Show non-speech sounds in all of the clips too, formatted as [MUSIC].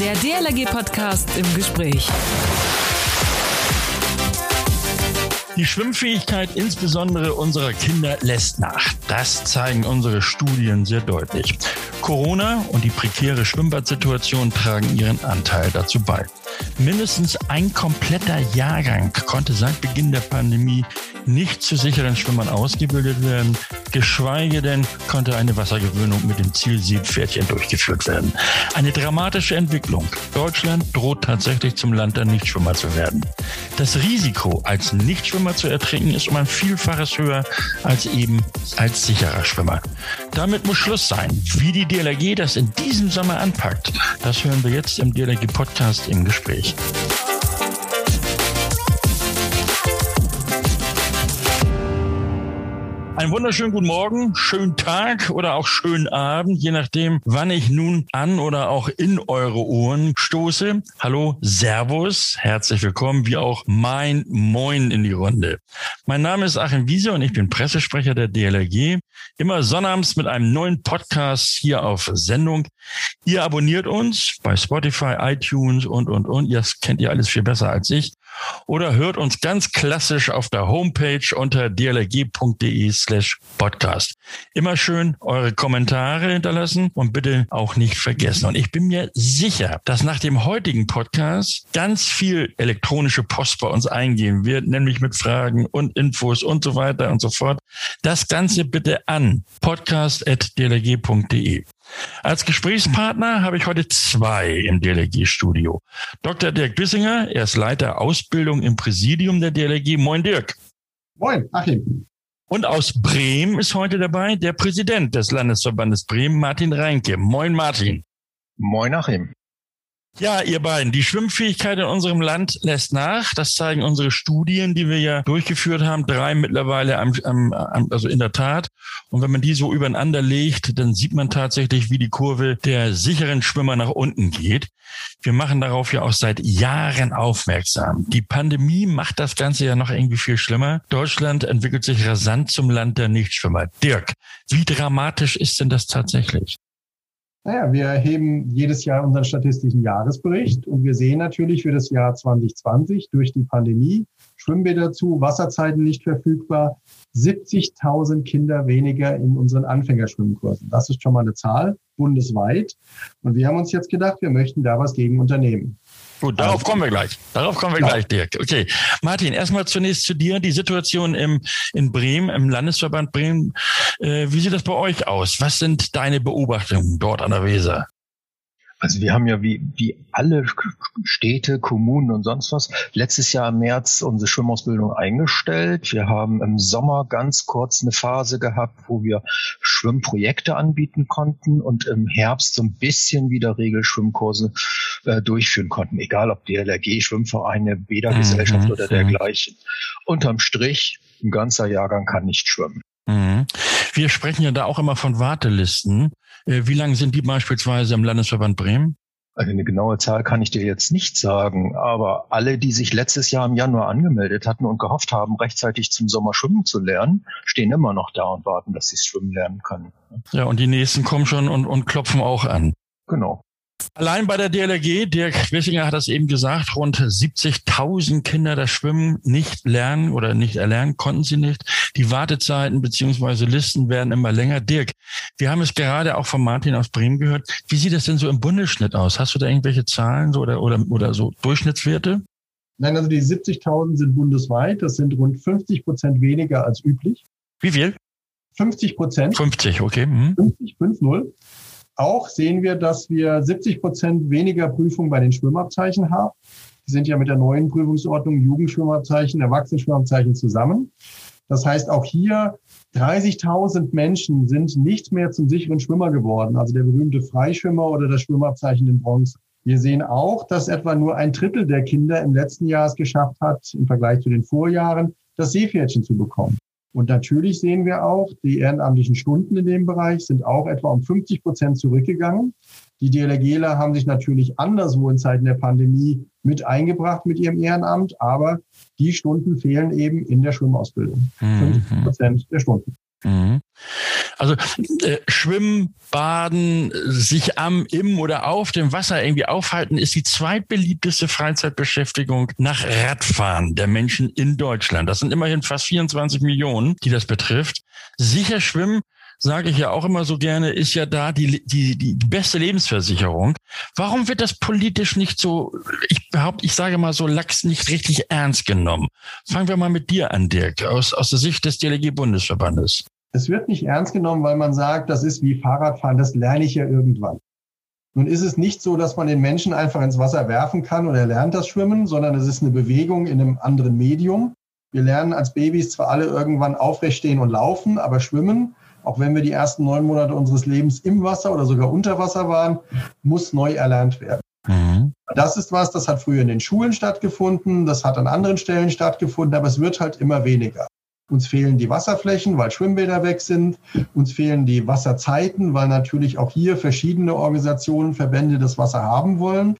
Der DLRG-Podcast im Gespräch. Die Schwimmfähigkeit insbesondere unserer Kinder lässt nach. Das zeigen unsere Studien sehr deutlich. Corona und die prekäre Schwimmbadsituation tragen ihren Anteil dazu bei. Mindestens ein kompletter Jahrgang konnte seit Beginn der Pandemie nicht zu sicheren Schwimmern ausgebildet werden, geschweige denn konnte eine Wassergewöhnung mit dem Ziel Siebpferdchen durchgeführt werden. Eine dramatische Entwicklung. Deutschland droht tatsächlich zum Land der Nichtschwimmer zu werden. Das Risiko, als Nichtschwimmer zu ertrinken, ist um ein Vielfaches höher als eben als sicherer Schwimmer. Damit muss Schluss sein. Wie die DLRG das in diesem Sommer anpackt, das hören wir jetzt im DLRG Podcast im Gespräch. Einen wunderschönen guten Morgen, schönen Tag oder auch schönen Abend, je nachdem, wann ich nun an oder auch in eure Ohren stoße. Hallo, Servus, herzlich willkommen, wie auch mein Moin in die Runde. Mein Name ist Achim Wiese und ich bin Pressesprecher der DLRG. Immer sonnabends mit einem neuen Podcast hier auf Sendung. Ihr abonniert uns bei Spotify, iTunes und, und, und. Ihr kennt ihr alles viel besser als ich oder hört uns ganz klassisch auf der Homepage unter dlg.de slash podcast. Immer schön eure Kommentare hinterlassen und bitte auch nicht vergessen. Und ich bin mir sicher, dass nach dem heutigen Podcast ganz viel elektronische Post bei uns eingehen wird, nämlich mit Fragen und Infos und so weiter und so fort. Das Ganze bitte an podcast.dlg.de. Als Gesprächspartner habe ich heute zwei im DLRG-Studio. Dr. Dirk Bissinger, er ist Leiter Ausbildung im Präsidium der DLRG. Moin, Dirk. Moin, Achim. Und aus Bremen ist heute dabei der Präsident des Landesverbandes Bremen, Martin Reinke. Moin, Martin. Moin, Achim. Ja, ihr beiden, die Schwimmfähigkeit in unserem Land lässt nach. Das zeigen unsere Studien, die wir ja durchgeführt haben. Drei mittlerweile, am, am, also in der Tat. Und wenn man die so übereinander legt, dann sieht man tatsächlich, wie die Kurve der sicheren Schwimmer nach unten geht. Wir machen darauf ja auch seit Jahren aufmerksam. Die Pandemie macht das Ganze ja noch irgendwie viel schlimmer. Deutschland entwickelt sich rasant zum Land der Nichtschwimmer. Dirk, wie dramatisch ist denn das tatsächlich? Naja, wir erheben jedes Jahr unseren statistischen Jahresbericht und wir sehen natürlich für das Jahr 2020 durch die Pandemie Schwimmbäder zu, Wasserzeiten nicht verfügbar, 70.000 Kinder weniger in unseren Anfängerschwimmkursen. Das ist schon mal eine Zahl bundesweit. Und wir haben uns jetzt gedacht, wir möchten da was gegen unternehmen. Gut, darauf also, kommen wir gleich. Darauf kommen wir ja. gleich, Dirk. Okay. Martin, erstmal zunächst zu dir. Die Situation im, in Bremen, im Landesverband Bremen. Äh, wie sieht das bei euch aus? Was sind deine Beobachtungen dort an der Weser? Also wir haben ja wie, wie alle Städte, Kommunen und sonst was letztes Jahr im März unsere Schwimmausbildung eingestellt. Wir haben im Sommer ganz kurz eine Phase gehabt, wo wir Schwimmprojekte anbieten konnten und im Herbst so ein bisschen wieder Regelschwimmkurse äh, durchführen konnten, egal ob DLRG, Schwimmvereine, Bädergesellschaft mhm, oder mhm. dergleichen. Unterm Strich, ein ganzer Jahrgang kann nicht schwimmen. Wir sprechen ja da auch immer von Wartelisten. Äh, wie lange sind die beispielsweise im Landesverband Bremen? Also eine genaue Zahl kann ich dir jetzt nicht sagen, aber alle, die sich letztes Jahr im Januar angemeldet hatten und gehofft haben, rechtzeitig zum Sommer schwimmen zu lernen, stehen immer noch da und warten, dass sie schwimmen lernen können. Ja, und die nächsten kommen schon und, und klopfen auch an. Genau. Allein bei der DLRG, Dirk Wissinger hat das eben gesagt, rund 70.000 Kinder das Schwimmen nicht lernen oder nicht erlernen, konnten sie nicht. Die Wartezeiten beziehungsweise Listen werden immer länger. Dirk, wir haben es gerade auch von Martin aus Bremen gehört. Wie sieht das denn so im Bundesschnitt aus? Hast du da irgendwelche Zahlen so oder, oder, oder so Durchschnittswerte? Nein, also die 70.000 sind bundesweit. Das sind rund 50 Prozent weniger als üblich. Wie viel? 50 Prozent. 50, okay. Mhm. 50, 5-0. Auch sehen wir, dass wir 70 Prozent weniger Prüfungen bei den Schwimmabzeichen haben. Die sind ja mit der neuen Prüfungsordnung Jugendschwimmabzeichen, Erwachsenenschwimmabzeichen zusammen. Das heißt, auch hier 30.000 Menschen sind nicht mehr zum sicheren Schwimmer geworden, also der berühmte Freischwimmer oder das Schwimmabzeichen in Bronze. Wir sehen auch, dass etwa nur ein Drittel der Kinder im letzten Jahr es geschafft hat, im Vergleich zu den Vorjahren, das Seepferdchen zu bekommen. Und natürlich sehen wir auch, die ehrenamtlichen Stunden in dem Bereich sind auch etwa um 50 Prozent zurückgegangen. Die DLRGler haben sich natürlich anderswo in Zeiten der Pandemie mit eingebracht mit ihrem Ehrenamt, aber die Stunden fehlen eben in der Schwimmausbildung. 50 mhm. Prozent der Stunden. Mhm. Also äh, Schwimmen, Baden, sich am, im oder auf dem Wasser irgendwie aufhalten, ist die zweitbeliebteste Freizeitbeschäftigung nach Radfahren der Menschen in Deutschland. Das sind immerhin fast 24 Millionen, die das betrifft. Sicher schwimmen sage ich ja auch immer so gerne, ist ja da die, die, die beste Lebensversicherung. Warum wird das politisch nicht so, ich behaupte, ich sage mal so lax nicht richtig ernst genommen? Fangen wir mal mit dir an, Dirk, aus, aus der Sicht des DLG-Bundesverbandes. Es wird nicht ernst genommen, weil man sagt, das ist wie Fahrradfahren, das lerne ich ja irgendwann. Nun ist es nicht so, dass man den Menschen einfach ins Wasser werfen kann und er lernt das Schwimmen, sondern es ist eine Bewegung in einem anderen Medium. Wir lernen als Babys zwar alle irgendwann aufrecht stehen und laufen, aber schwimmen auch wenn wir die ersten neun Monate unseres Lebens im Wasser oder sogar unter Wasser waren, muss neu erlernt werden. Mhm. Das ist was, das hat früher in den Schulen stattgefunden, das hat an anderen Stellen stattgefunden, aber es wird halt immer weniger. Uns fehlen die Wasserflächen, weil Schwimmbäder weg sind. Uns fehlen die Wasserzeiten, weil natürlich auch hier verschiedene Organisationen, Verbände das Wasser haben wollen.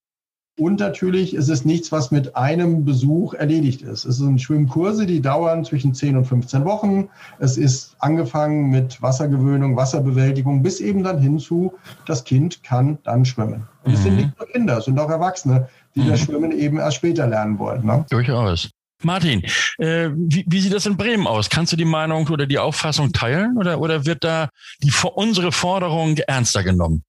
Und natürlich ist es nichts, was mit einem Besuch erledigt ist. Es sind Schwimmkurse, die dauern zwischen 10 und 15 Wochen. Es ist angefangen mit Wassergewöhnung, Wasserbewältigung, bis eben dann hinzu, das Kind kann dann schwimmen. Und es mhm. sind nicht nur Kinder, es sind auch Erwachsene, die mhm. das Schwimmen eben erst später lernen wollen. Ne? Durchaus. Martin, äh, wie, wie sieht das in Bremen aus? Kannst du die Meinung oder die Auffassung teilen oder, oder wird da die, unsere Forderung ernster genommen?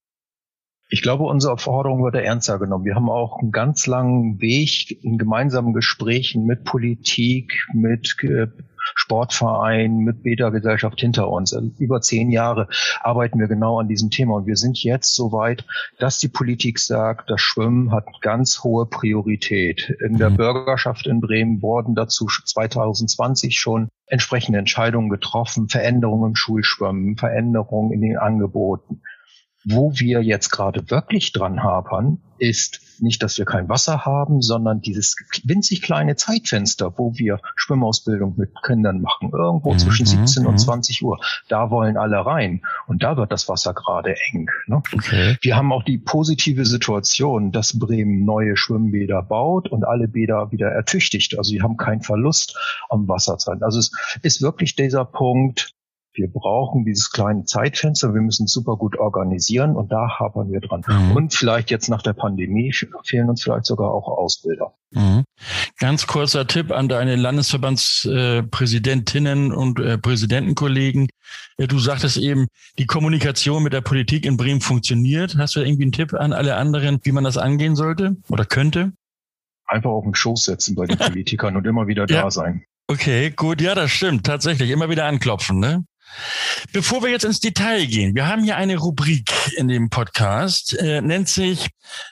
Ich glaube, unsere Forderung wurde ernster genommen. Wir haben auch einen ganz langen Weg in gemeinsamen Gesprächen mit Politik, mit äh, Sportverein, mit Beta-Gesellschaft hinter uns. Also über zehn Jahre arbeiten wir genau an diesem Thema und wir sind jetzt so weit, dass die Politik sagt, das Schwimmen hat ganz hohe Priorität. In der mhm. Bürgerschaft in Bremen wurden dazu 2020 schon entsprechende Entscheidungen getroffen, Veränderungen im Schulschwimmen, Veränderungen in den Angeboten. Wo wir jetzt gerade wirklich dran hapern, ist nicht, dass wir kein Wasser haben, sondern dieses winzig kleine Zeitfenster, wo wir Schwimmausbildung mit Kindern machen, irgendwo mhm. zwischen 17 und 20 mhm. Uhr. Da wollen alle rein. Und da wird das Wasser gerade eng. Ne? Okay. Wir haben auch die positive Situation, dass Bremen neue Schwimmbäder baut und alle Bäder wieder ertüchtigt. Also sie haben keinen Verlust am Wasserzeit. Also es ist wirklich dieser Punkt, wir brauchen dieses kleine Zeitfenster, wir müssen super gut organisieren und da hapern wir dran. Mhm. Und vielleicht jetzt nach der Pandemie fehlen uns vielleicht sogar auch Ausbilder. Mhm. Ganz kurzer Tipp an deine Landesverbandspräsidentinnen und äh, Präsidentenkollegen. Du sagtest eben, die Kommunikation mit der Politik in Bremen funktioniert. Hast du irgendwie einen Tipp an alle anderen, wie man das angehen sollte oder könnte? Einfach auf den Schoß setzen bei den [LAUGHS] Politikern und immer wieder ja. da sein. Okay, gut, ja, das stimmt. Tatsächlich, immer wieder anklopfen, ne? Bevor wir jetzt ins Detail gehen, wir haben hier eine Rubrik in dem Podcast, äh, nennt sich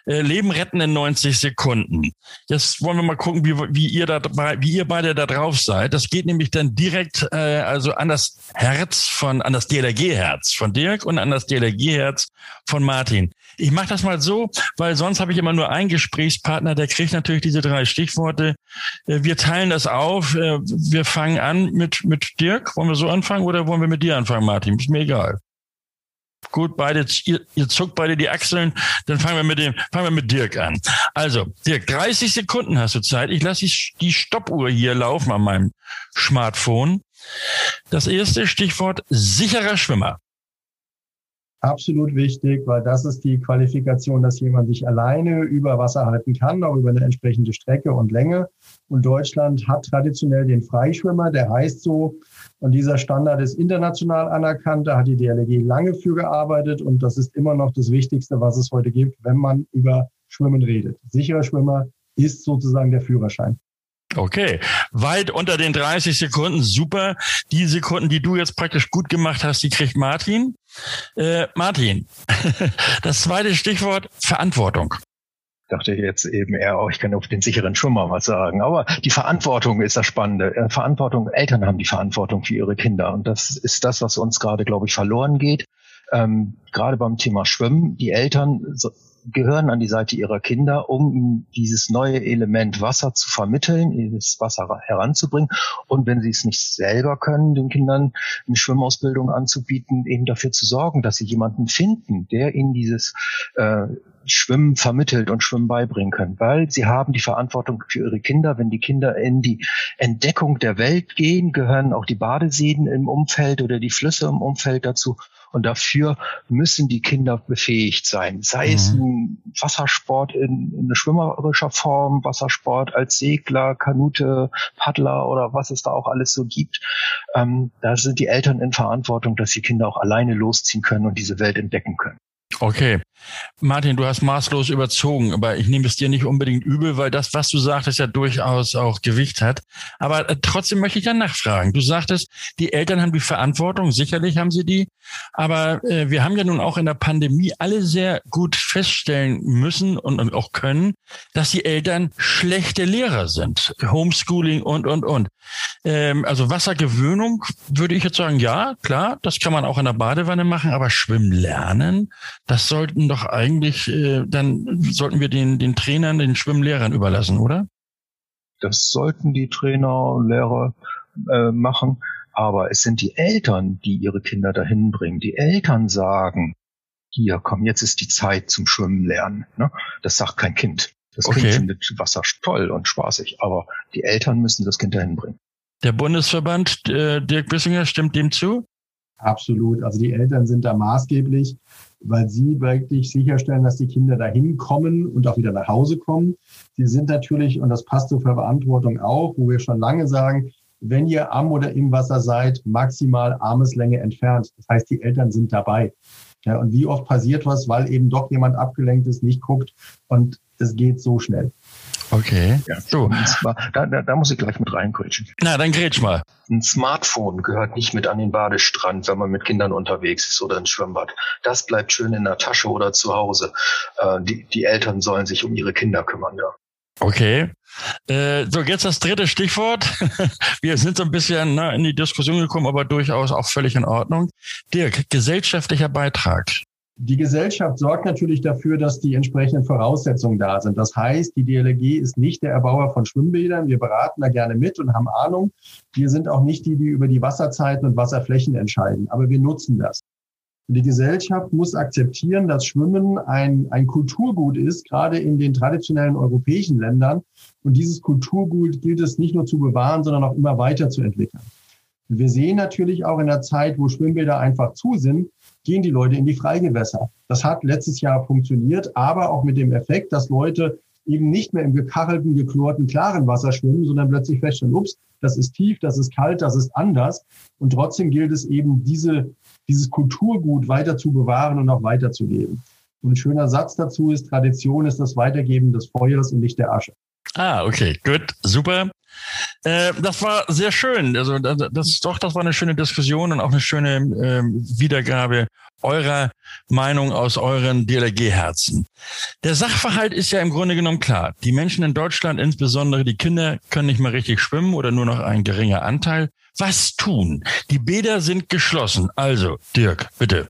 äh, Leben retten in 90 Sekunden. Jetzt wollen wir mal gucken, wie, wie, ihr da, wie ihr beide da drauf seid. Das geht nämlich dann direkt äh, also an das Herz von, an das DLRG-Herz von Dirk und an das DLRG-Herz von Martin. Ich mache das mal so, weil sonst habe ich immer nur einen Gesprächspartner, der kriegt natürlich diese drei Stichworte. Äh, wir teilen das auf. Äh, wir fangen an mit, mit Dirk. Wollen wir so anfangen oder wollen wir mit dir anfangen, Martin? Ist mir egal. Gut, beide, ihr, ihr zuckt beide die Achseln. Dann fangen wir mit dem, fangen wir mit Dirk an. Also, Dirk, 30 Sekunden hast du Zeit. Ich lasse die Stoppuhr hier laufen an meinem Smartphone. Das erste Stichwort sicherer Schwimmer absolut wichtig, weil das ist die Qualifikation, dass jemand sich alleine über Wasser halten kann, auch über eine entsprechende Strecke und Länge. Und Deutschland hat traditionell den Freischwimmer, der heißt so. Und dieser Standard ist international anerkannt. Da hat die DLG lange für gearbeitet. Und das ist immer noch das Wichtigste, was es heute gibt, wenn man über Schwimmen redet. Sicherer Schwimmer ist sozusagen der Führerschein. Okay, weit unter den 30 Sekunden, super. Die Sekunden, die du jetzt praktisch gut gemacht hast, die kriegt Martin. Äh, Martin, [LAUGHS] das zweite Stichwort Verantwortung. Ich dachte jetzt eben eher, oh, ich kann auf den sicheren Schwimmer was sagen. Aber die Verantwortung ist das Spannende. Äh, Verantwortung, Eltern haben die Verantwortung für ihre Kinder. Und das ist das, was uns gerade, glaube ich, verloren geht. ähm, gerade beim Thema Schwimmen, die Eltern gehören an die Seite ihrer Kinder, um dieses neue Element Wasser zu vermitteln, dieses Wasser heranzubringen. Und wenn sie es nicht selber können, den Kindern eine Schwimmausbildung anzubieten, eben dafür zu sorgen, dass sie jemanden finden, der ihnen dieses äh, Schwimmen vermittelt und Schwimmen beibringen können, weil sie haben die Verantwortung für ihre Kinder. Wenn die Kinder in die Entdeckung der Welt gehen, gehören auch die Badeseen im Umfeld oder die Flüsse im Umfeld dazu. Und dafür müssen die Kinder befähigt sein. Sei mhm. es ein Wassersport in, in schwimmerischer Form, Wassersport als Segler, Kanute, Paddler oder was es da auch alles so gibt. Ähm, da sind die Eltern in Verantwortung, dass die Kinder auch alleine losziehen können und diese Welt entdecken können. Okay. Martin, du hast maßlos überzogen, aber ich nehme es dir nicht unbedingt übel, weil das, was du sagtest, ja durchaus auch Gewicht hat. Aber äh, trotzdem möchte ich ja nachfragen. Du sagtest, die Eltern haben die Verantwortung, sicherlich haben sie die. Aber äh, wir haben ja nun auch in der Pandemie alle sehr gut feststellen müssen und, und auch können, dass die Eltern schlechte Lehrer sind. Homeschooling und, und, und. Ähm, also Wassergewöhnung würde ich jetzt sagen, ja, klar, das kann man auch in der Badewanne machen, aber Schwimmen lernen, das sollten doch eigentlich, äh, dann sollten wir den, den Trainern, den Schwimmlehrern überlassen, oder? Das sollten die Trainer, Lehrer äh, machen. Aber es sind die Eltern, die ihre Kinder dahin bringen. Die Eltern sagen, hier, komm, jetzt ist die Zeit zum Schwimmen lernen. Ne? Das sagt kein Kind. Das okay. Kind findet Wasser toll und spaßig, aber die Eltern müssen das Kind dahin bringen. Der Bundesverband, äh, Dirk Bissinger, stimmt dem zu? Absolut. Also die Eltern sind da maßgeblich weil sie wirklich sicherstellen, dass die Kinder dahin kommen und auch wieder nach Hause kommen. Sie sind natürlich, und das passt zur Verantwortung auch, wo wir schon lange sagen, wenn ihr am oder im Wasser seid, maximal Armeslänge entfernt. Das heißt, die Eltern sind dabei. Ja, und wie oft passiert was, weil eben doch jemand abgelenkt ist, nicht guckt und es geht so schnell. Okay. Ja, so. Zwar, da, da, da muss ich gleich mit reingrätschen. Na, dann grätsch mal. Ein Smartphone gehört nicht mit an den Badestrand, wenn man mit Kindern unterwegs ist oder ins Schwimmbad. Das bleibt schön in der Tasche oder zu Hause. Äh, die, die Eltern sollen sich um ihre Kinder kümmern, ja. Okay. Äh, so, jetzt das dritte Stichwort. [LAUGHS] Wir sind so ein bisschen ne, in die Diskussion gekommen, aber durchaus auch völlig in Ordnung. Dirk, gesellschaftlicher Beitrag. Die Gesellschaft sorgt natürlich dafür, dass die entsprechenden Voraussetzungen da sind. Das heißt, die DLG ist nicht der Erbauer von Schwimmbädern. Wir beraten da gerne mit und haben Ahnung. Wir sind auch nicht die, die über die Wasserzeiten und Wasserflächen entscheiden. Aber wir nutzen das. Und die Gesellschaft muss akzeptieren, dass Schwimmen ein, ein Kulturgut ist, gerade in den traditionellen europäischen Ländern. Und dieses Kulturgut gilt es nicht nur zu bewahren, sondern auch immer weiterzuentwickeln. Wir sehen natürlich auch in der Zeit, wo Schwimmbäder einfach zu sind, gehen die Leute in die Freigewässer. Das hat letztes Jahr funktioniert, aber auch mit dem Effekt, dass Leute eben nicht mehr im gekachelten, geklorten, klaren Wasser schwimmen, sondern plötzlich feststellen, ups, das ist tief, das ist kalt, das ist anders. Und trotzdem gilt es eben, diese, dieses Kulturgut weiter zu bewahren und auch weiterzugeben. Und ein schöner Satz dazu ist, Tradition ist das Weitergeben des Feuers und nicht der Asche. Ah, okay, gut, super. Äh, das war sehr schön. Also das, doch, das war eine schöne Diskussion und auch eine schöne äh, Wiedergabe eurer Meinung aus euren DLRG-Herzen. Der Sachverhalt ist ja im Grunde genommen klar. Die Menschen in Deutschland, insbesondere die Kinder, können nicht mehr richtig schwimmen oder nur noch ein geringer Anteil. Was tun? Die Bäder sind geschlossen. Also, Dirk, bitte.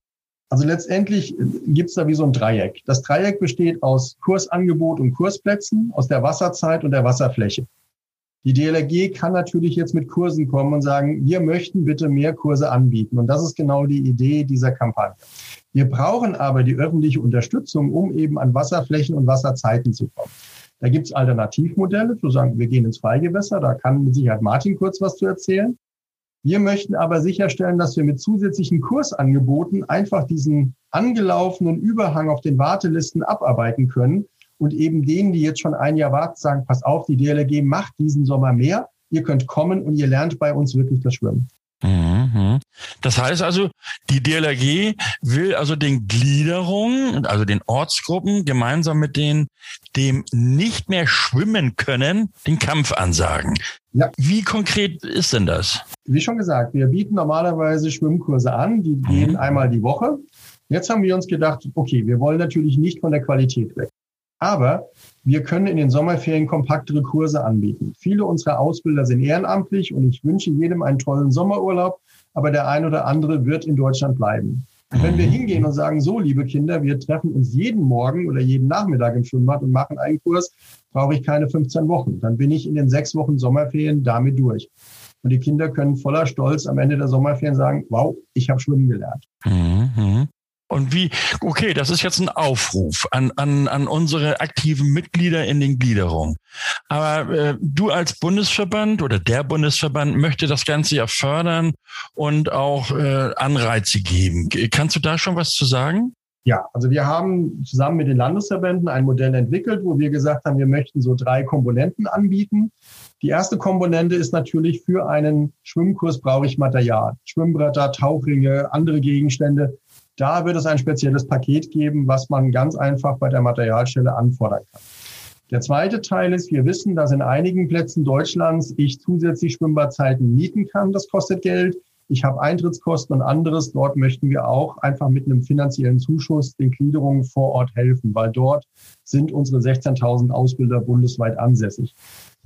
Also letztendlich gibt's da wie so ein Dreieck. Das Dreieck besteht aus Kursangebot und Kursplätzen, aus der Wasserzeit und der Wasserfläche. Die DLRG kann natürlich jetzt mit Kursen kommen und sagen, wir möchten bitte mehr Kurse anbieten. Und das ist genau die Idee dieser Kampagne. Wir brauchen aber die öffentliche Unterstützung, um eben an Wasserflächen und Wasserzeiten zu kommen. Da gibt's Alternativmodelle, zu sagen, wir gehen ins Freigewässer, da kann mit Sicherheit Martin kurz was zu erzählen. Wir möchten aber sicherstellen, dass wir mit zusätzlichen Kursangeboten einfach diesen angelaufenen Überhang auf den Wartelisten abarbeiten können und eben denen, die jetzt schon ein Jahr warten, sagen, pass auf, die DLRG macht diesen Sommer mehr. Ihr könnt kommen und ihr lernt bei uns wirklich das Schwimmen. Mhm. Das heißt also, die DLRG will also den Gliederungen, also den Ortsgruppen, gemeinsam mit denen, dem nicht mehr schwimmen können, den Kampf ansagen. Ja. Wie konkret ist denn das? Wie schon gesagt, wir bieten normalerweise Schwimmkurse an, die gehen mhm. einmal die Woche. Jetzt haben wir uns gedacht, okay, wir wollen natürlich nicht von der Qualität weg. Aber wir können in den Sommerferien kompaktere Kurse anbieten. Viele unserer Ausbilder sind ehrenamtlich und ich wünsche jedem einen tollen Sommerurlaub, aber der ein oder andere wird in Deutschland bleiben. Und wenn wir mhm. hingehen und sagen, so, liebe Kinder, wir treffen uns jeden Morgen oder jeden Nachmittag im Schwimmbad und machen einen Kurs, brauche ich keine 15 Wochen. Dann bin ich in den sechs Wochen Sommerferien damit durch. Und die Kinder können voller Stolz am Ende der Sommerferien sagen, wow, ich habe schwimmen gelernt. Mhm. Und wie, okay, das ist jetzt ein Aufruf an, an, an unsere aktiven Mitglieder in den Gliederungen. Aber äh, du als Bundesverband oder der Bundesverband möchte das Ganze ja fördern und auch äh, Anreize geben. Kannst du da schon was zu sagen? Ja, also wir haben zusammen mit den Landesverbänden ein Modell entwickelt, wo wir gesagt haben, wir möchten so drei Komponenten anbieten. Die erste Komponente ist natürlich für einen Schwimmkurs brauche ich Material. Schwimmbretter, Tauchringe, andere Gegenstände. Da wird es ein spezielles Paket geben, was man ganz einfach bei der Materialstelle anfordern kann. Der zweite Teil ist, wir wissen, dass in einigen Plätzen Deutschlands ich zusätzlich Schwimmbadzeiten mieten kann. Das kostet Geld. Ich habe Eintrittskosten und anderes. Dort möchten wir auch einfach mit einem finanziellen Zuschuss den Gliederungen vor Ort helfen, weil dort sind unsere 16.000 Ausbilder bundesweit ansässig.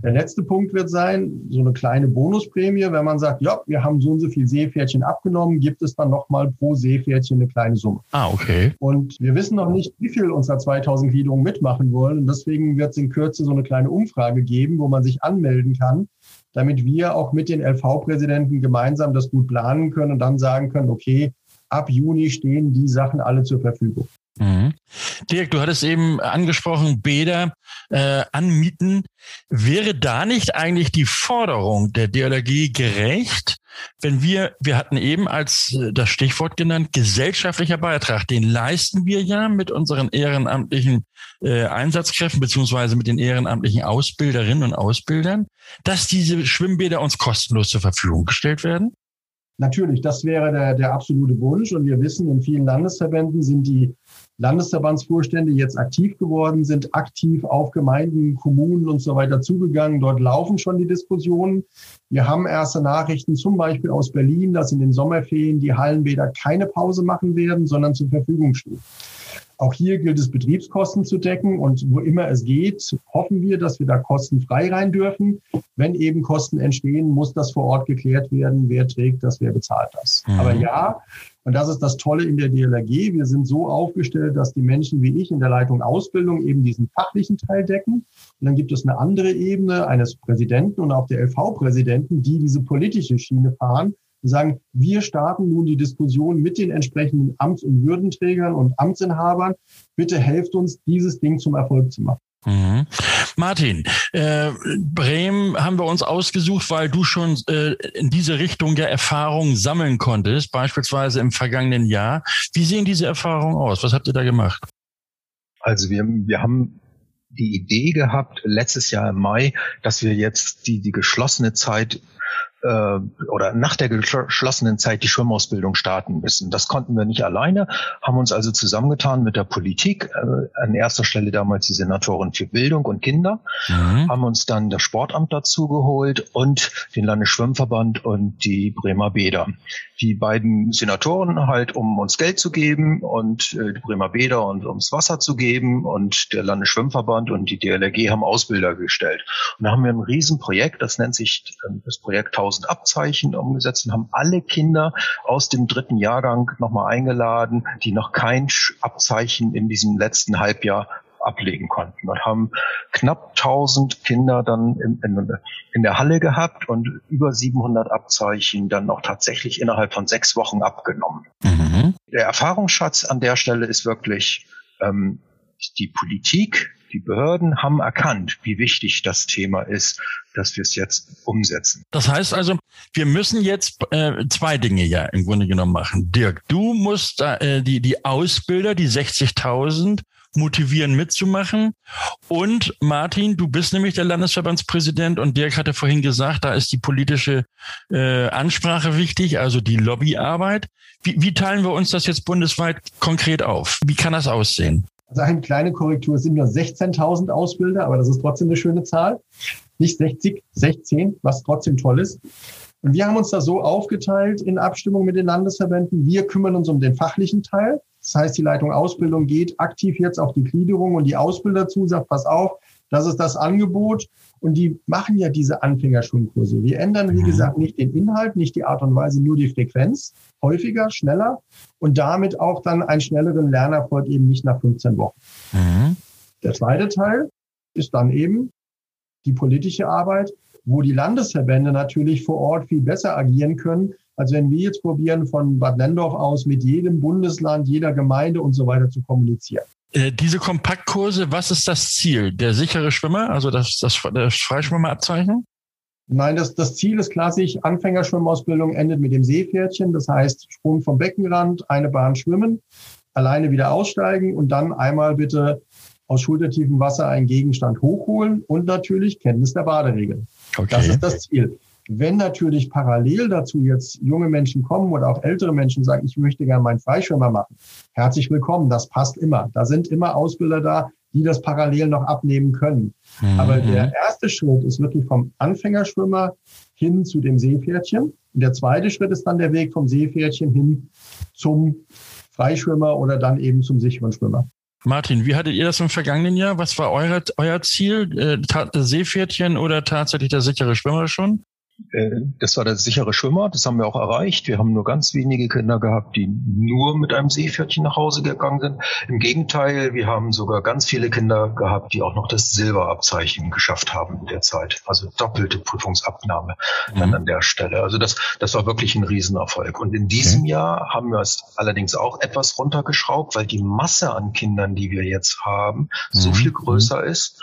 Der letzte Punkt wird sein, so eine kleine Bonusprämie, wenn man sagt, ja, wir haben so und so viel Seepferdchen abgenommen, gibt es dann nochmal pro Seepferdchen eine kleine Summe. Ah, okay. Und wir wissen noch nicht, wie viel unserer 2000 Gliederungen mitmachen wollen. Und deswegen wird es in Kürze so eine kleine Umfrage geben, wo man sich anmelden kann, damit wir auch mit den LV-Präsidenten gemeinsam das gut planen können und dann sagen können, okay, ab Juni stehen die Sachen alle zur Verfügung. Mhm. Dirk, du hattest eben angesprochen, Bäder äh, anmieten. Wäre da nicht eigentlich die Forderung der DLRG gerecht, wenn wir, wir hatten eben als äh, das Stichwort genannt, gesellschaftlicher Beitrag, den leisten wir ja mit unseren ehrenamtlichen äh, Einsatzkräften beziehungsweise mit den ehrenamtlichen Ausbilderinnen und Ausbildern, dass diese Schwimmbäder uns kostenlos zur Verfügung gestellt werden? Natürlich, das wäre der, der absolute Wunsch. Und wir wissen, in vielen Landesverbänden sind die Landesverbandsvorstände jetzt aktiv geworden, sind aktiv auf Gemeinden, Kommunen und so weiter zugegangen. Dort laufen schon die Diskussionen. Wir haben erste Nachrichten zum Beispiel aus Berlin, dass in den Sommerferien die Hallenbäder keine Pause machen werden, sondern zur Verfügung stehen. Auch hier gilt es, Betriebskosten zu decken. Und wo immer es geht, hoffen wir, dass wir da kostenfrei rein dürfen. Wenn eben Kosten entstehen, muss das vor Ort geklärt werden. Wer trägt das, wer bezahlt das. Mhm. Aber ja, und das ist das Tolle in der DLRG. Wir sind so aufgestellt, dass die Menschen wie ich in der Leitung Ausbildung eben diesen fachlichen Teil decken. Und dann gibt es eine andere Ebene eines Präsidenten und auch der LV-Präsidenten, die diese politische Schiene fahren und sagen, wir starten nun die Diskussion mit den entsprechenden Amts- und Würdenträgern und Amtsinhabern. Bitte helft uns, dieses Ding zum Erfolg zu machen. Mhm. Martin, äh, Bremen haben wir uns ausgesucht, weil du schon äh, in diese Richtung der Erfahrung sammeln konntest, beispielsweise im vergangenen Jahr. Wie sehen diese Erfahrungen aus? Was habt ihr da gemacht? Also wir, wir haben die Idee gehabt, letztes Jahr im Mai, dass wir jetzt die, die geschlossene Zeit äh, oder nach der geschlossenen Zeit die Schwimmausbildung starten müssen. Das konnten wir nicht alleine, haben uns also zusammengetan mit der Politik, äh, an erster Stelle damals die Senatorin für Bildung und Kinder, mhm. haben uns dann das Sportamt dazu geholt und den Landesschwimmverband und die Bremer Bäder. Die beiden Senatoren halt, um uns Geld zu geben und äh, die Bremer Bäder und ums Wasser zu geben und der Landesschwimmverband und die DLRG haben Ausbilder gestellt. Und da haben wir ein Riesenprojekt, das nennt sich äh, das Projekt 1000 1000 Abzeichen umgesetzt und haben alle Kinder aus dem dritten Jahrgang nochmal eingeladen, die noch kein Abzeichen in diesem letzten Halbjahr ablegen konnten und haben knapp 1000 Kinder dann in, in, in, der Halle gehabt und über 700 Abzeichen dann auch tatsächlich innerhalb von sechs Wochen abgenommen. Mhm. Der Erfahrungsschatz an der Stelle ist wirklich ähm, die Politik, die Behörden haben erkannt, wie wichtig das Thema ist, dass wir es jetzt umsetzen. Das heißt also, wir müssen jetzt äh, zwei Dinge ja im Grunde genommen machen. Dirk, du musst äh, die, die Ausbilder, die 60.000, motivieren mitzumachen. Und Martin, du bist nämlich der Landesverbandspräsident und Dirk hatte vorhin gesagt, da ist die politische äh, Ansprache wichtig, also die Lobbyarbeit. Wie, wie teilen wir uns das jetzt bundesweit konkret auf? Wie kann das aussehen? Also eine kleine Korrektur, es sind nur 16.000 Ausbilder, aber das ist trotzdem eine schöne Zahl. Nicht 60, 16, was trotzdem toll ist. Und wir haben uns da so aufgeteilt in Abstimmung mit den Landesverbänden. Wir kümmern uns um den fachlichen Teil. Das heißt, die Leitung Ausbildung geht aktiv jetzt auf die Gliederung und die Ausbilder zu, sagt, pass auf, Das ist das Angebot. Und die machen ja diese Anfängerschwimmkurse. Wir ändern, wie mhm. gesagt, nicht den Inhalt, nicht die Art und Weise, nur die Frequenz. Häufiger, schneller und damit auch dann einen schnelleren Lernerfolg eben nicht nach 15 Wochen. Mhm. Der zweite Teil ist dann eben die politische Arbeit, wo die Landesverbände natürlich vor Ort viel besser agieren können, als wenn wir jetzt probieren, von Bad Nendorf aus mit jedem Bundesland, jeder Gemeinde und so weiter zu kommunizieren. Äh, diese Kompaktkurse, was ist das Ziel? Der sichere Schwimmer, also das, das, das Freischwimmerabzeichen? Nein, das, das Ziel ist klassisch, Anfängerschwimmausbildung endet mit dem Seepferdchen. Das heißt, Sprung vom Beckenrand, eine Bahn schwimmen, alleine wieder aussteigen und dann einmal bitte aus schultertiefem Wasser einen Gegenstand hochholen und natürlich Kenntnis der Baderegeln. Okay. Das ist das Ziel. Wenn natürlich parallel dazu jetzt junge Menschen kommen oder auch ältere Menschen sagen, ich möchte gerne meinen Freischwimmer machen, herzlich willkommen, das passt immer. Da sind immer Ausbilder da, die das parallel noch abnehmen können. Mhm. Aber der erste Schritt ist wirklich vom Anfängerschwimmer hin zu dem Seepferdchen. Und der zweite Schritt ist dann der Weg vom Seepferdchen hin zum Freischwimmer oder dann eben zum sicheren Schwimmer. Martin, wie hattet ihr das im vergangenen Jahr? Was war euer, euer Ziel? Äh, Seepferdchen oder tatsächlich der sichere Schwimmer schon? Äh, das war der sichere Schwimmer, das haben wir auch erreicht. Wir haben nur ganz wenige Kinder gehabt, die nur mit einem Seepferdchen nach Hause gegangen sind. Im Gegenteil, wir haben sogar ganz viele Kinder gehabt, die auch noch das Silberabzeichen geschafft haben in der Zeit. Also doppelte Prüfungsabnahme mhm. an der Stelle. Also das, das war wirklich ein Riesenerfolg. Und in diesem okay. Jahr haben wir es allerdings auch etwas runtergeschraubt, weil die Masse an Kindern, die wir jetzt haben, mhm. so viel größer ist.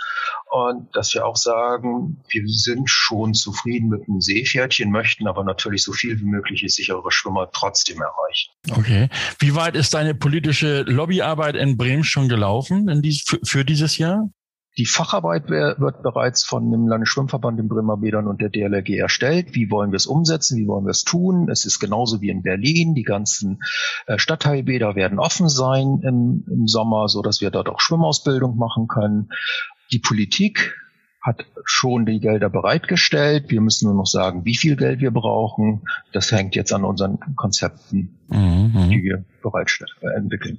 Und dass wir auch sagen, wir sind schon zufrieden mit dem Seepferdchen, möchten aber natürlich so viel wie möglich sichere Schwimmer trotzdem erreichen. Okay. Wie weit ist deine politische Lobbyarbeit in Bremen schon gelaufen in dies, für, für dieses Jahr? Die Facharbeit wird bereits von dem Landesschwimmverband, den Bremer Bädern und der DLRG erstellt. Wie wollen wir es umsetzen? Wie wollen wir es tun? Es ist genauso wie in Berlin. Die ganzen äh, Stadtteilbäder werden offen sein im, im Sommer, so dass wir dort auch Schwimmausbildung machen können. Die Politik hat schon die Gelder bereitgestellt. Wir müssen nur noch sagen, wie viel Geld wir brauchen. Das hängt jetzt an unseren Konzepten, mhm. die wir bereitstellen, äh, entwickeln.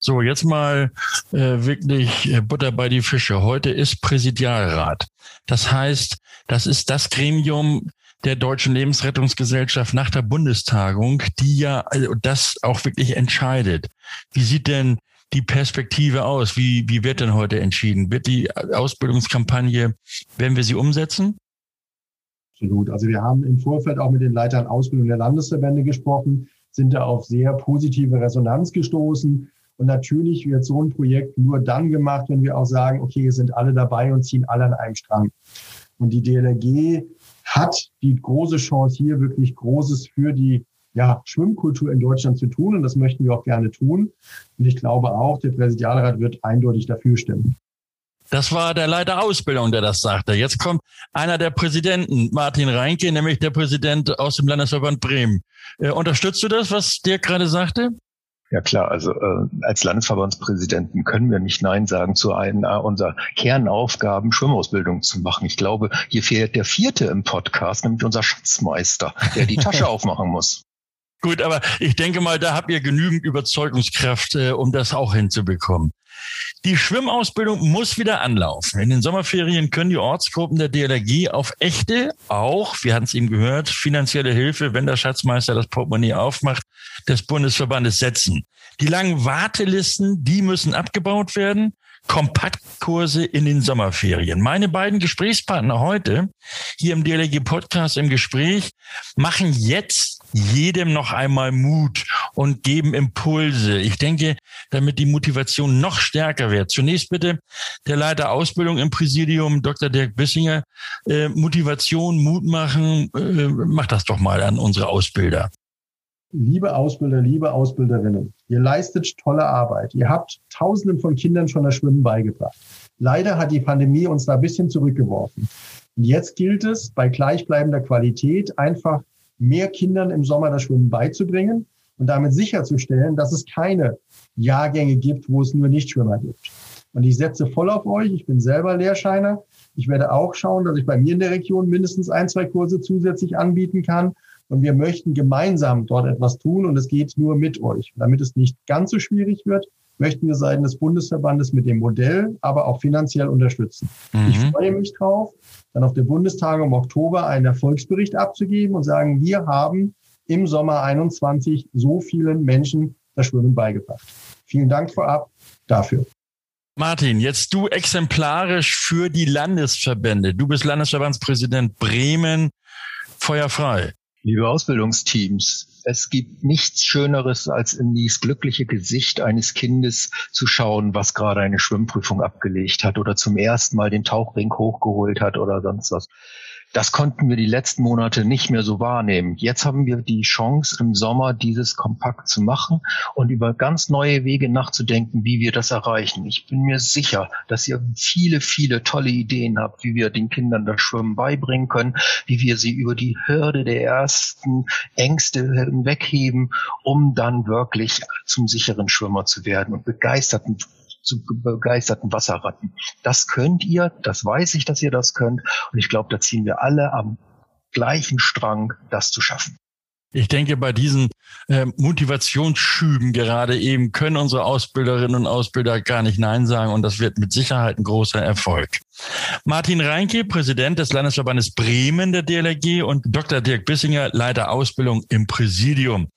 So, jetzt mal äh, wirklich äh, Butter bei die Fische. Heute ist Präsidialrat. Das heißt, das ist das Gremium der Deutschen Lebensrettungsgesellschaft nach der Bundestagung, die ja also das auch wirklich entscheidet. Wie sieht denn die Perspektive aus? Wie, wie wird denn heute entschieden? Wird die Ausbildungskampagne, werden wir sie umsetzen? Absolut. Also wir haben im Vorfeld auch mit den Leitern Ausbildung der Landesverbände gesprochen, sind da auf sehr positive Resonanz gestoßen. Und natürlich wird so ein Projekt nur dann gemacht, wenn wir auch sagen, okay, wir sind alle dabei und ziehen alle an einem Strang. Und die DLRG hat die große Chance, hier wirklich Großes für die ja, Schwimmkultur in Deutschland zu tun. Und das möchten wir auch gerne tun. Und ich glaube auch, der Präsidialrat wird eindeutig dafür stimmen. Das war der Leiter Ausbildung, der das sagte. Jetzt kommt einer der Präsidenten, Martin Reinke, nämlich der Präsident aus dem Landesverband Bremen. Äh, unterstützt du das, was Dirk gerade sagte? Ja klar, also äh, als Landesverbandspräsidenten können wir nicht Nein sagen zu einer unserer Kernaufgaben, Schwimmausbildung zu machen. Ich glaube, hier fehlt der vierte im Podcast, nämlich unser Schatzmeister, der die Tasche [LAUGHS] aufmachen muss. Gut, aber ich denke mal, da habt ihr genügend Überzeugungskraft, äh, um das auch hinzubekommen. Die Schwimmausbildung muss wieder anlaufen. In den Sommerferien können die Ortsgruppen der DLRG auf echte, auch, wir hatten es eben gehört, finanzielle Hilfe, wenn der Schatzmeister das Portemonnaie aufmacht, des Bundesverbandes setzen. Die langen Wartelisten, die müssen abgebaut werden. Kompaktkurse in den Sommerferien. Meine beiden Gesprächspartner heute hier im DLRG Podcast im Gespräch machen jetzt jedem noch einmal Mut und geben Impulse. Ich denke, damit die Motivation noch stärker wird. Zunächst bitte der Leiter Ausbildung im Präsidium, Dr. Dirk Bissinger. Äh, Motivation, Mut machen, äh, macht das doch mal an unsere Ausbilder. Liebe Ausbilder, liebe Ausbilderinnen, ihr leistet tolle Arbeit. Ihr habt Tausenden von Kindern schon das Schwimmen beigebracht. Leider hat die Pandemie uns da ein bisschen zurückgeworfen. Und jetzt gilt es, bei gleichbleibender Qualität einfach mehr Kindern im Sommer das Schwimmen beizubringen und damit sicherzustellen, dass es keine Jahrgänge gibt, wo es nur Nichtschwimmer gibt. Und ich setze voll auf euch. Ich bin selber Lehrscheiner. Ich werde auch schauen, dass ich bei mir in der Region mindestens ein, zwei Kurse zusätzlich anbieten kann. Und wir möchten gemeinsam dort etwas tun und es geht nur mit euch. Damit es nicht ganz so schwierig wird, möchten wir seitens des Bundesverbandes mit dem Modell, aber auch finanziell unterstützen. Mhm. Ich freue mich drauf, dann auf der Bundestagung im Oktober einen Erfolgsbericht abzugeben und sagen, wir haben im Sommer 21 so vielen Menschen das Schwimmen beigebracht. Vielen Dank vorab dafür. Martin, jetzt du exemplarisch für die Landesverbände. Du bist Landesverbandspräsident Bremen. Feuer frei. Liebe Ausbildungsteams, es gibt nichts Schöneres, als in dieses glückliche Gesicht eines Kindes zu schauen, was gerade eine Schwimmprüfung abgelegt hat oder zum ersten Mal den Tauchring hochgeholt hat oder sonst was. Das konnten wir die letzten Monate nicht mehr so wahrnehmen. Jetzt haben wir die Chance, im Sommer dieses kompakt zu machen und über ganz neue Wege nachzudenken, wie wir das erreichen. Ich bin mir sicher, dass ihr viele, viele tolle Ideen habt, wie wir den Kindern das Schwimmen beibringen können, wie wir sie über die Hürde der ersten Ängste hinwegheben, um dann wirklich zum sicheren Schwimmer zu werden und begeisterten zu begeisterten Wasserratten. Das könnt ihr, das weiß ich, dass ihr das könnt. Und ich glaube, da ziehen wir alle am gleichen Strang, das zu schaffen. Ich denke, bei diesen äh, Motivationsschüben gerade eben können unsere Ausbilderinnen und Ausbilder gar nicht Nein sagen und das wird mit Sicherheit ein großer Erfolg. Martin Reinke, Präsident des Landesverbandes Bremen der DLRG und Dr. Dirk Bissinger, Leiter Ausbildung im Präsidium.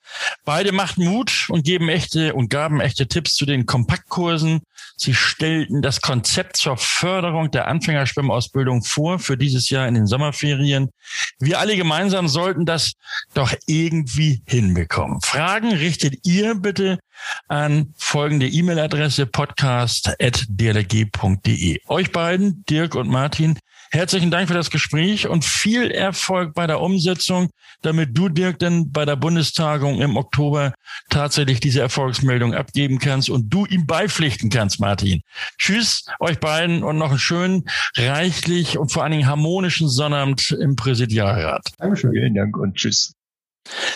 Beide machten Mut und geben echte und gaben echte Tipps zu den Kompaktkursen. Sie stellten das Konzept zur Förderung der Anfängerschwimmausbildung vor für dieses Jahr in den Sommerferien. Wir alle gemeinsam sollten das doch irgendwie hinbekommen. Fragen richtet ihr bitte an folgende E-Mail-Adresse podcast.dlg.de. Euch beiden, Dirk und Martin, herzlichen Dank für das Gespräch und viel Erfolg bei der Umsetzung, damit du, Dirk, denn bei der Bundestagung im Oktober tatsächlich diese Erfolgsmeldung abgeben kannst und du ihm beipflichten kannst, Martin. Tschüss, euch beiden und noch einen schönen, reichlich und vor allen Dingen harmonischen Sonnabend im Präsidialrat. Dankeschön. Vielen Dank und tschüss.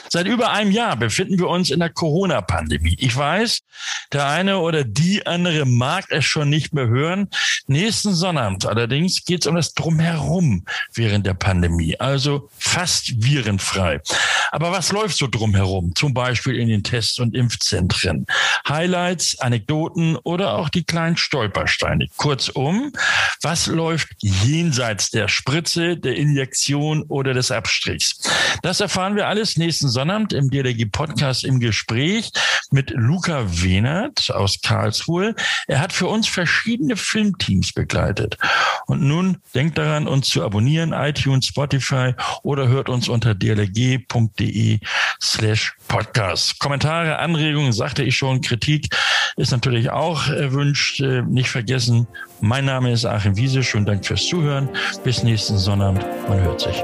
Seit über einem Jahr befinden wir uns in der Corona-Pandemie. Ich weiß, der eine oder die andere mag es schon nicht mehr hören. Nächsten Sonnabend allerdings geht es um das Drumherum während der Pandemie, also fast virenfrei. Aber was läuft so drumherum? Zum Beispiel in den Test- und Impfzentren. Highlights, Anekdoten oder auch die kleinen Stolpersteine. Kurzum, was läuft jenseits der Spritze, der Injektion oder des Abstrichs? Das erfahren wir alles nächsten Sonnabend im DLG Podcast im Gespräch mit Luca Wehnert aus Karlsruhe. Er hat für uns verschiedene Filmteams begleitet. Und nun denkt daran, uns zu abonnieren, iTunes, Spotify oder hört uns unter dlg.de slash podcast. Kommentare, Anregungen, sagte ich schon, Kritik ist natürlich auch erwünscht. Äh, nicht vergessen, mein Name ist Achim Wiese. Schönen Dank fürs Zuhören. Bis nächsten Sonnabend. Man hört sich.